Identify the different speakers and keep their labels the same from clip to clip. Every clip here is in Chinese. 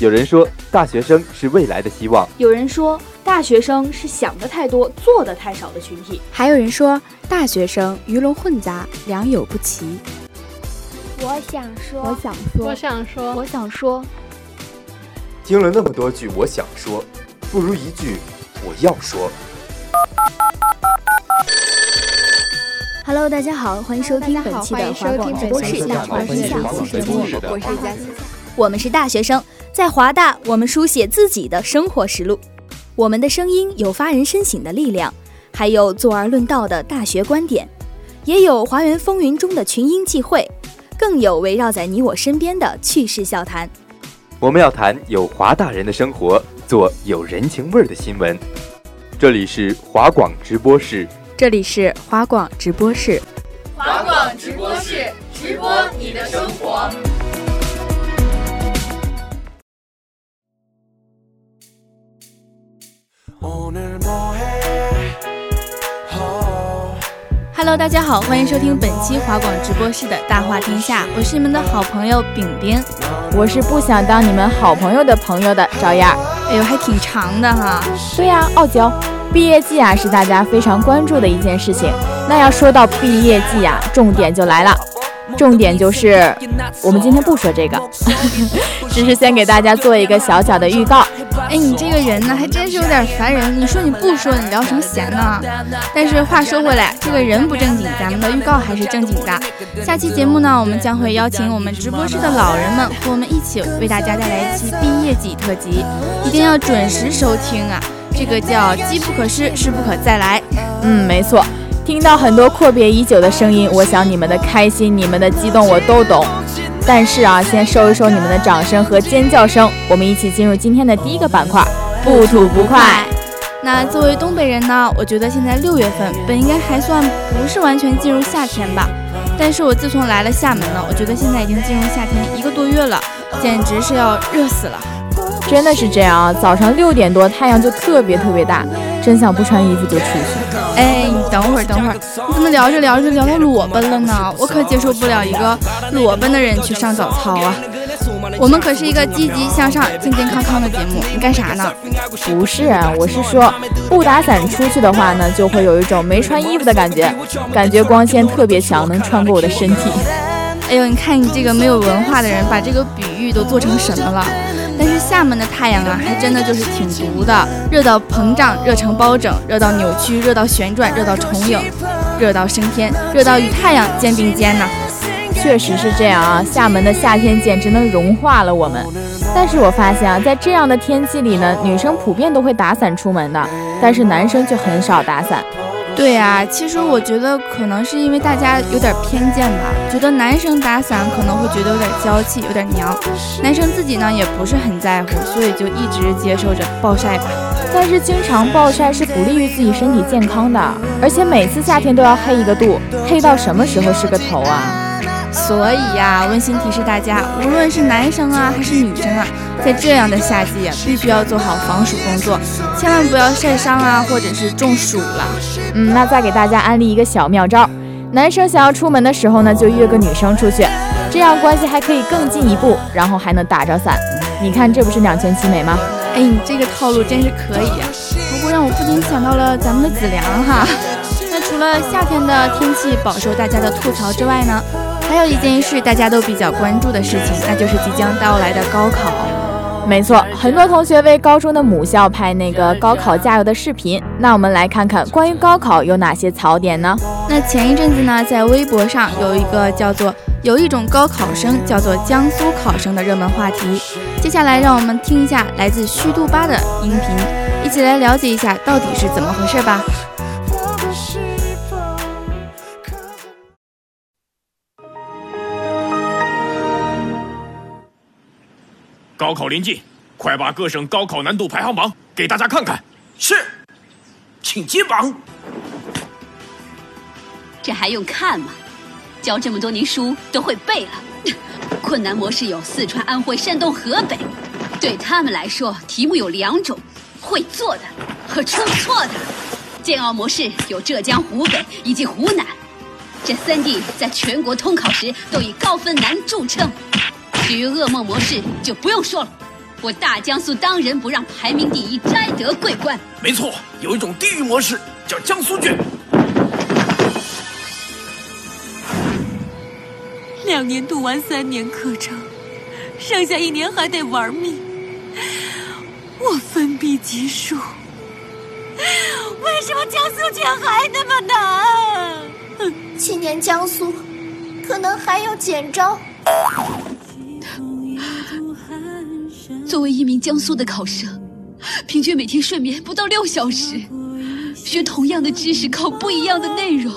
Speaker 1: 有人说，大学生是未来的希望；
Speaker 2: 有人说，大学生是想的太多、做的太少的群体；
Speaker 3: 还有人说，大学生鱼龙混杂、良莠不齐。
Speaker 4: 我想说，
Speaker 3: 我想说，
Speaker 5: 我想说，
Speaker 2: 我想说。
Speaker 1: 听了那么多句我想说，不如一句我要说。
Speaker 3: Hello，大家好，欢迎收听本期的华广直播室大话天下节目，我是佳琪。
Speaker 2: 我们是大学生，在华大，我们书写自己的生活实录。我们的声音有发人深省的力量，还有坐而论道的大学观点，也有华园风云中的群英际会，更有围绕在你我身边的趣事笑谈。
Speaker 1: 我们要谈有华大人的生活，做有人情味儿的新闻。这里是华广直播室，
Speaker 3: 这里是华广直播室，
Speaker 6: 华广直播室直播你的生活。
Speaker 2: Hello，大家好，欢迎收听本期华广直播室的大话天下，我是你们的好朋友饼饼，
Speaker 7: 我是不想当你们好朋友的朋友的赵燕。
Speaker 2: 哎呦，还挺长的哈。
Speaker 7: 对呀，傲娇。毕业季啊，是大家非常关注的一件事情。那要说到毕业季啊，重点就来了，重点就是我们今天不说这个，只是先给大家做一个小小的预告。
Speaker 2: 哎，你这个人呢，还真是有点烦人。你说你不说，你聊什么闲呢？但是话说回来，这个人不正经，咱们的预告还是正经的。下期节目呢，我们将会邀请我们直播室的老人们和我们一起为大家带来一期毕业季特辑，一定要准时收听啊！这个叫机不可失，失不可再来。
Speaker 7: 嗯，没错。听到很多阔别已久的声音，我想你们的开心、你们的激动我都懂。但是啊，先收一收你们的掌声和尖叫声，我们一起进入今天的第一个板块——不吐不快。
Speaker 2: 那作为东北人呢，我觉得现在六月份本应该还算不是完全进入夏天吧。但是我自从来了厦门呢，我觉得现在已经进入夏天一个多月了，简直是要热死了。
Speaker 7: 真的是这样啊！早上六点多太阳就特别特别大，真想不穿衣服就出去。
Speaker 2: 哎，你等会儿，等会儿，你怎么聊着聊着聊到裸奔了呢？我可接受不了一个裸奔的人去上早操啊！我们可是一个积极向上、健健康康的节目，你干啥呢？
Speaker 7: 不是，啊我是说不打伞出去的话呢，就会有一种没穿衣服的感觉，感觉光线特别强，能穿过我的身体。
Speaker 2: 哎呦，你看你这个没有文化的人，把这个比喻都做成什么了？厦门的太阳啊，还真的就是挺毒的，热到膨胀，热成包拯，热到扭曲，热到旋转，热到重影，热到升天，热到与太阳肩并肩呢。
Speaker 7: 确实是这样啊，厦门的夏天简直能融化了我们。但是我发现啊，在这样的天气里呢，女生普遍都会打伞出门的，但是男生却很少打伞。
Speaker 2: 对呀、啊，其实我觉得可能是因为大家有点偏见吧，觉得男生打伞可能会觉得有点娇气，有点娘。男生自己呢也不是很在乎，所以就一直接受着暴晒吧。
Speaker 7: 但是经常暴晒是不利于自己身体健康的，而且每次夏天都要黑一个度，黑到什么时候是个头啊？
Speaker 2: 所以呀、啊，温馨提示大家，无论是男生啊还是女生啊，在这样的夏季啊，必须要做好防暑工作，千万不要晒伤啊，或者是中暑了。
Speaker 7: 嗯，那再给大家安利一个小妙招：男生想要出门的时候呢，就约个女生出去，这样关系还可以更进一步，然后还能打着伞。你看这不是两全其美吗？
Speaker 2: 哎，你这个套路真是可以呀、啊！不过让我不禁想到了咱们的子良哈。那除了夏天的天气饱受大家的吐槽之外呢？还有一件事大家都比较关注的事情，那就是即将到来的高考。
Speaker 7: 没错，很多同学为高中的母校拍那个高考加油的视频。那我们来看看关于高考有哪些槽点呢？
Speaker 2: 那前一阵子呢，在微博上有一个叫做“有一种高考生叫做江苏考生”的热门话题。接下来让我们听一下来自虚度吧的音频，一起来了解一下到底是怎么回事吧。
Speaker 8: 高考临近，快把各省高考难度排行榜给大家看看。
Speaker 9: 是，请揭榜。
Speaker 10: 这还用看吗？教这么多年书都会背了。困难模式有四川、安徽、山东、河北，对他们来说，题目有两种：会做的和出错的。煎熬模式有浙江、湖北以及湖南。这三地在全国通考时都以高分难著称。至于噩梦模式，就不用说了。我大江苏当仁不让，排名第一，摘得桂冠。
Speaker 9: 没错，有一种地狱模式叫江苏卷。
Speaker 5: 两年读完三年课程，剩下一年还得玩命。我分笔疾书，为什么江苏卷还那么难？
Speaker 3: 今年江苏可能还有减招。
Speaker 10: 作为一名江苏的考生，平均每天睡眠不到六小时，学同样的知识，考不一样的内容。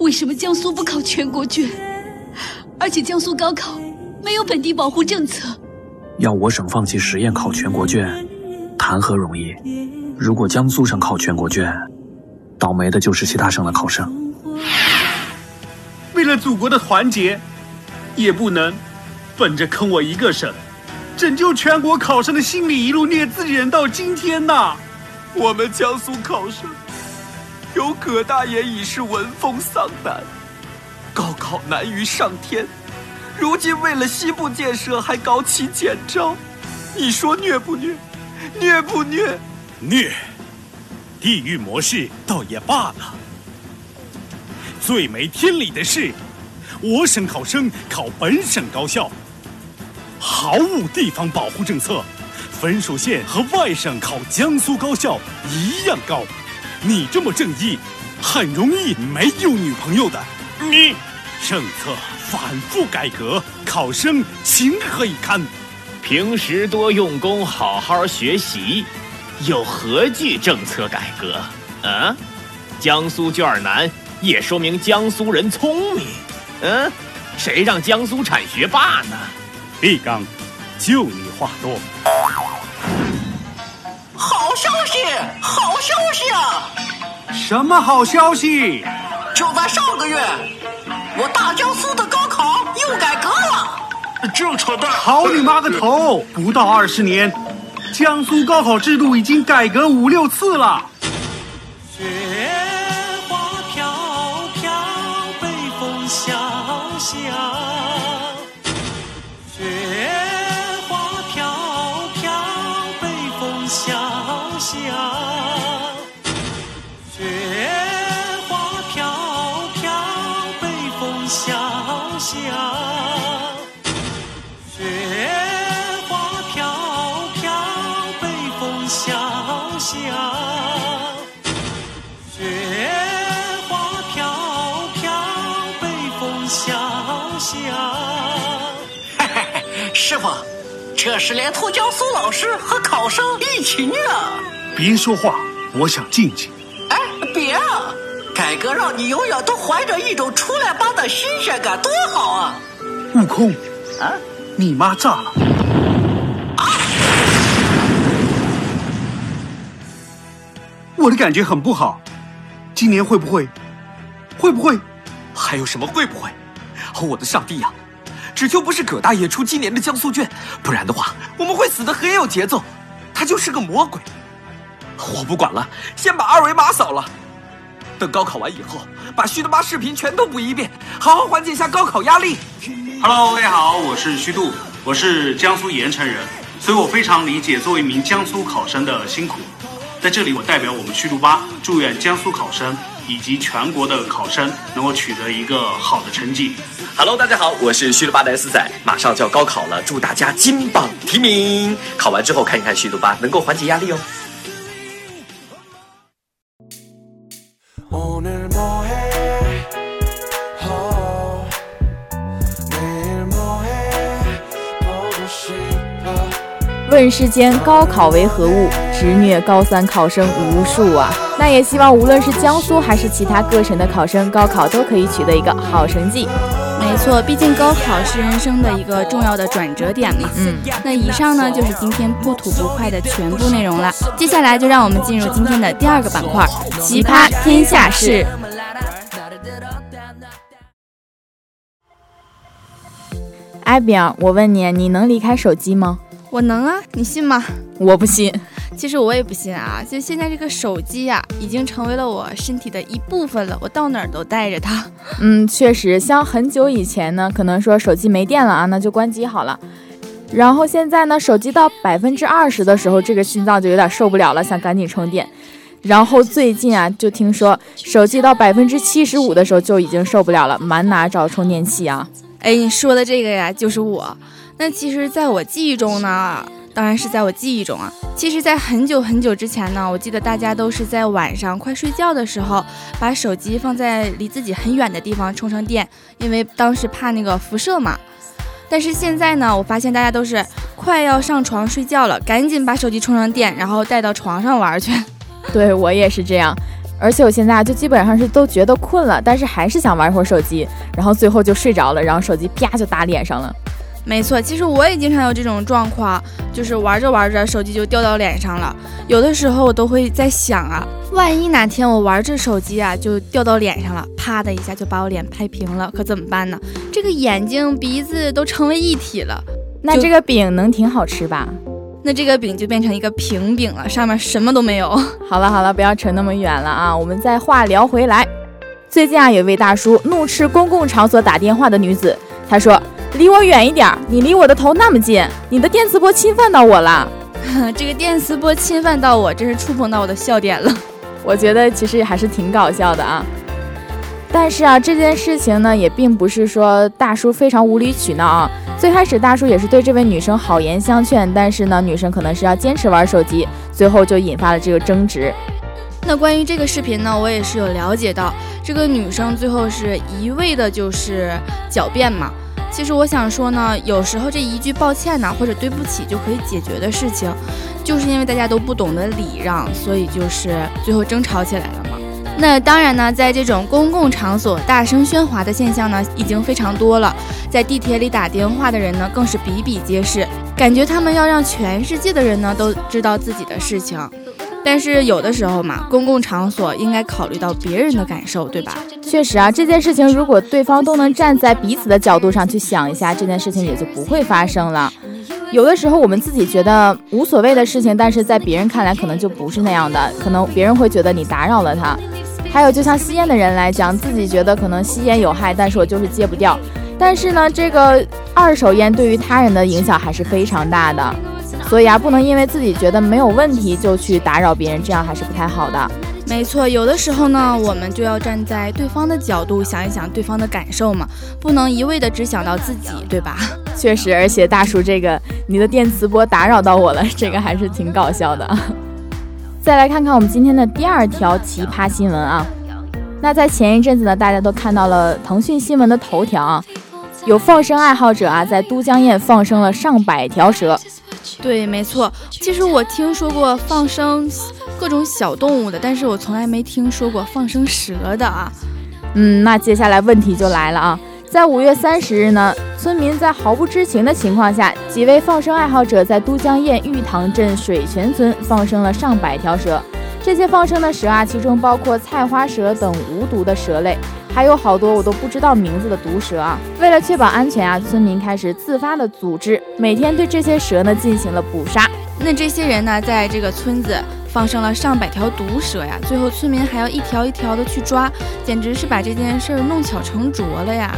Speaker 10: 为什么江苏不考全国卷？而且江苏高考没有本地保护政策。
Speaker 11: 要我省放弃实验考全国卷，谈何容易？如果江苏省考全国卷，倒霉的就是其他省的考生。
Speaker 12: 为了祖国的团结，也不能本着坑我一个省，拯救全国考生的心理一路虐自己人到今天呐！
Speaker 13: 我们江苏考生有葛大爷已是闻风丧胆，高考难于上天。如今为了西部建设还搞起简招，你说虐不虐？虐不虐？
Speaker 8: 虐！地狱模式倒也罢了。最没天理的是，我省考生考本省高校，毫无地方保护政策，分数线和外省考江苏高校一样高。你这么正义，很容易没有女朋友的。你政策。反复改革，考生情何以堪？
Speaker 14: 平时多用功，好好学习，又何惧政策改革？嗯，江苏卷难，也说明江苏人聪明。嗯，谁让江苏产学霸呢？
Speaker 12: 立刚，就你话多。
Speaker 9: 好消息，好消息啊！
Speaker 12: 什么好消息？
Speaker 9: 就在上个月。我大江苏的高考又改革了，
Speaker 12: 这扯淡！好你妈个头！不到二十年，江苏高考制度已经改革五六次了。
Speaker 9: 师傅，这是连托教苏老师和考生一起虐。
Speaker 12: 别说话，我想静静。
Speaker 9: 哎，别啊！改革让你永远都怀着一种初来般的新鲜感，多好啊！
Speaker 12: 悟空，啊，你妈炸了！啊！我的感觉很不好，今年会不会？会不会？
Speaker 13: 还有什么会不会？我的上帝呀！只求不是葛大爷出今年的江苏卷，不然的话，我们会死的很有节奏。他就是个魔鬼。我不管了，先把二维码扫了。等高考完以后，把虚度吧视频全都补一遍，好好缓解一下高考压力。
Speaker 12: Hello，大家好，我是虚度，我是江苏盐城人，所以我非常理解作为一名江苏考生的辛苦。在这里，我代表我们虚度吧，祝愿江苏考生以及全国的考生能够取得一个好的成绩。
Speaker 13: Hello，大家好，我是虚度吧的 S 仔，马上就要高考了，祝大家金榜题名。考完之后看一看虚度吧，能够缓解压力哦。
Speaker 7: 问世间高考为何物，直虐高三考生无数啊！那也希望无论是江苏还是其他各省的考生，高考都可以取得一个好成绩。
Speaker 2: 没错，毕竟高考是人生的一个重要的转折点嘛。嗯，那以上呢就是今天不吐不快的全部内容了。接下来就让我们进入今天的第二个板块——奇葩天下事。
Speaker 7: 艾比尔，我问你，你能离开手机吗？
Speaker 2: 我能啊，你信吗？
Speaker 7: 我不信。
Speaker 2: 其实我也不信啊，就现在这个手机呀，已经成为了我身体的一部分了，我到哪儿都带着它。
Speaker 7: 嗯，确实，像很久以前呢，可能说手机没电了啊，那就关机好了。然后现在呢，手机到百分之二十的时候，这个心脏就有点受不了了，想赶紧充电。然后最近啊，就听说手机到百分之七十五的时候就已经受不了了，满哪找充电器啊？
Speaker 2: 哎，你说的这个呀，就是我。那其实，在我记忆中呢，当然是在我记忆中啊。其实，在很久很久之前呢，我记得大家都是在晚上快睡觉的时候，把手机放在离自己很远的地方充上电，因为当时怕那个辐射嘛。但是现在呢，我发现大家都是快要上床睡觉了，赶紧把手机充上电，然后带到床上玩去。
Speaker 7: 对我也是这样，而且我现在就基本上是都觉得困了，但是还是想玩一会儿手机，然后最后就睡着了，然后手机啪就打脸上了。
Speaker 2: 没错，其实我也经常有这种状况，就是玩着玩着手机就掉到脸上了。有的时候我都会在想啊，万一哪天我玩着手机啊就掉到脸上了，啪的一下就把我脸拍平了，可怎么办呢？这个眼睛鼻子都成为一体了，
Speaker 7: 那这个饼能挺好吃吧？
Speaker 2: 那这个饼就变成一个平饼了，上面什么都没有。
Speaker 7: 好了好了，不要扯那么远了啊，我们再话聊回来。最近啊，有位大叔怒斥公共场所打电话的女子，他说。离我远一点！你离我的头那么近，你的电磁波侵犯到我了。
Speaker 2: 这个电磁波侵犯到我，真是触碰到我的笑点了。
Speaker 7: 我觉得其实还是挺搞笑的啊。但是啊，这件事情呢，也并不是说大叔非常无理取闹啊。最开始大叔也是对这位女生好言相劝，但是呢，女生可能是要坚持玩手机，最后就引发了这个争执。
Speaker 2: 那关于这个视频呢，我也是有了解到，这个女生最后是一味的就是狡辩嘛。其实我想说呢，有时候这一句抱歉呢，或者对不起就可以解决的事情，就是因为大家都不懂得礼让，所以就是最后争吵起来了嘛。那当然呢，在这种公共场所大声喧哗的现象呢，已经非常多了。在地铁里打电话的人呢，更是比比皆是，感觉他们要让全世界的人呢都知道自己的事情。但是有的时候嘛，公共场所应该考虑到别人的感受，对吧？
Speaker 7: 确实啊，这件事情如果对方都能站在彼此的角度上去想一下，这件事情也就不会发生了。有的时候我们自己觉得无所谓的事情，但是在别人看来可能就不是那样的，可能别人会觉得你打扰了他。还有就像吸烟的人来讲，自己觉得可能吸烟有害，但是我就是戒不掉。但是呢，这个二手烟对于他人的影响还是非常大的。所以啊，不能因为自己觉得没有问题就去打扰别人，这样还是不太好的。
Speaker 2: 没错，有的时候呢，我们就要站在对方的角度想一想对方的感受嘛，不能一味的只想到自己，对吧？
Speaker 7: 确实，而且大叔这个你的电磁波打扰到我了，这个还是挺搞笑的。再来看看我们今天的第二条奇葩新闻啊，那在前一阵子呢，大家都看到了腾讯新闻的头条啊，有放生爱好者啊在都江堰放生了上百条蛇。
Speaker 2: 对，没错。其实我听说过放生各种小动物的，但是我从来没听说过放生蛇的啊。
Speaker 7: 嗯，那接下来问题就来了啊，在五月三十日呢，村民在毫不知情的情况下，几位放生爱好者在都江堰玉塘镇水泉村放生了上百条蛇。这些放生的蛇啊，其中包括菜花蛇等无毒的蛇类。还有好多我都不知道名字的毒蛇啊！为了确保安全啊，村民开始自发的组织，每天对这些蛇呢进行了捕杀。
Speaker 2: 那这些人呢，在这个村子放生了上百条毒蛇呀，最后村民还要一条一条的去抓，简直是把这件事儿弄巧成拙了呀！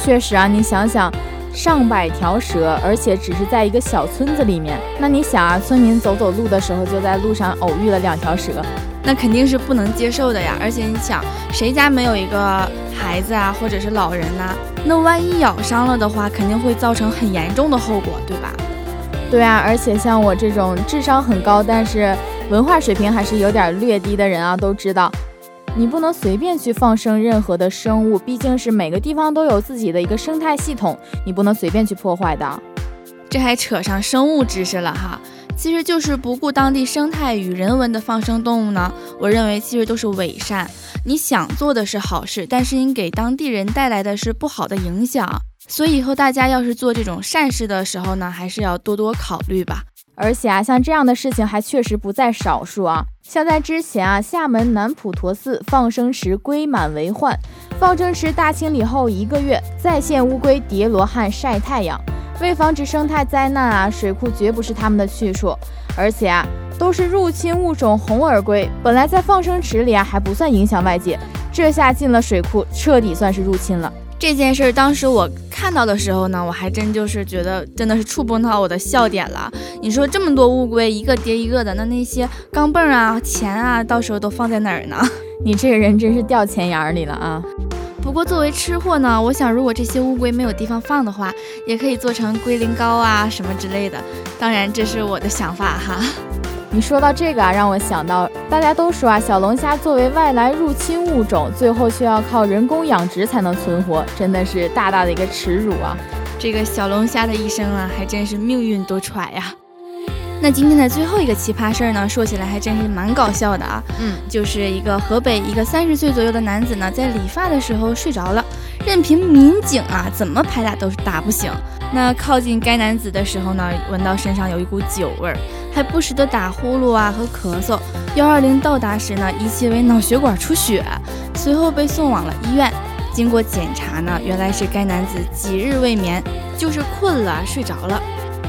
Speaker 7: 确实啊，你想想，上百条蛇，而且只是在一个小村子里面，那你想啊，村民走走路的时候就在路上偶遇了两条蛇。
Speaker 2: 那肯定是不能接受的呀！而且你想，谁家没有一个孩子啊，或者是老人呢？那万一咬伤了的话，肯定会造成很严重的后果，对吧？
Speaker 7: 对啊，而且像我这种智商很高，但是文化水平还是有点略低的人啊，都知道，你不能随便去放生任何的生物，毕竟是每个地方都有自己的一个生态系统，你不能随便去破坏的。
Speaker 2: 这还扯上生物知识了哈。其实就是不顾当地生态与人文的放生动物呢，我认为其实都是伪善。你想做的是好事，但是你给当地人带来的是不好的影响。所以以后大家要是做这种善事的时候呢，还是要多多考虑吧。
Speaker 7: 而且啊，像这样的事情还确实不在少数啊。像在之前啊，厦门南普陀寺放生池龟满为患，放生池大清理后一个月，再现乌龟叠罗汉晒太阳。为防止生态灾难啊，水库绝不是他们的去处。而且啊，都是入侵物种红耳龟，本来在放生池里啊还不算影响外界，这下进了水库，彻底算是入侵了。
Speaker 2: 这件事儿当时我看到的时候呢，我还真就是觉得真的是触碰到我的笑点了。你说这么多乌龟，一个叠一个的，那那些钢镚啊、钱啊，到时候都放在哪儿呢？
Speaker 7: 你这个人真是掉钱眼里了啊！
Speaker 2: 不过作为吃货呢，我想如果这些乌龟没有地方放的话，也可以做成龟苓膏啊什么之类的。当然这是我的想法哈。
Speaker 7: 你说到这个啊，让我想到大家都说啊，小龙虾作为外来入侵物种，最后却要靠人工养殖才能存活，真的是大大的一个耻辱啊！
Speaker 2: 这个小龙虾的一生啊，还真是命运多舛呀。那今天的最后一个奇葩事儿呢，说起来还真是蛮搞笑的啊。
Speaker 7: 嗯，
Speaker 2: 就是一个河北一个三十岁左右的男子呢，在理发的时候睡着了，任凭民警啊怎么拍打都是打不醒。那靠近该男子的时候呢，闻到身上有一股酒味儿，还不时的打呼噜啊和咳嗽。幺二零到达时呢，疑其为脑血管出血，随后被送往了医院。经过检查呢，原来是该男子几日未眠，就是困了睡着了。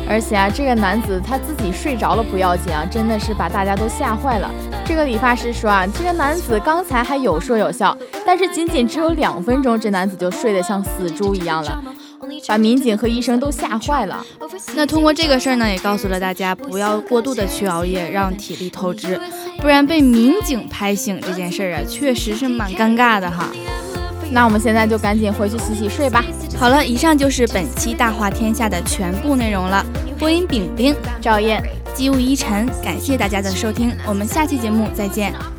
Speaker 7: 而且啊，这个男子他自己睡着了不要紧啊，真的是把大家都吓坏了。这个理发师说啊，这个男子刚才还有说有笑，但是仅仅只有两分钟，这男子就睡得像死猪一样了，把民警和医生都吓坏了。
Speaker 2: 那通过这个事儿呢，也告诉了大家不要过度的去熬夜，让体力透支，不然被民警拍醒这件事儿啊，确实是蛮尴尬的哈。
Speaker 7: 那我们现在就赶紧回去洗洗睡吧。
Speaker 2: 好了，以上就是本期《大话天下》的全部内容了。播音：饼饼、
Speaker 7: 赵燕、
Speaker 2: 机务依晨，感谢大家的收听，我们下期节目再见。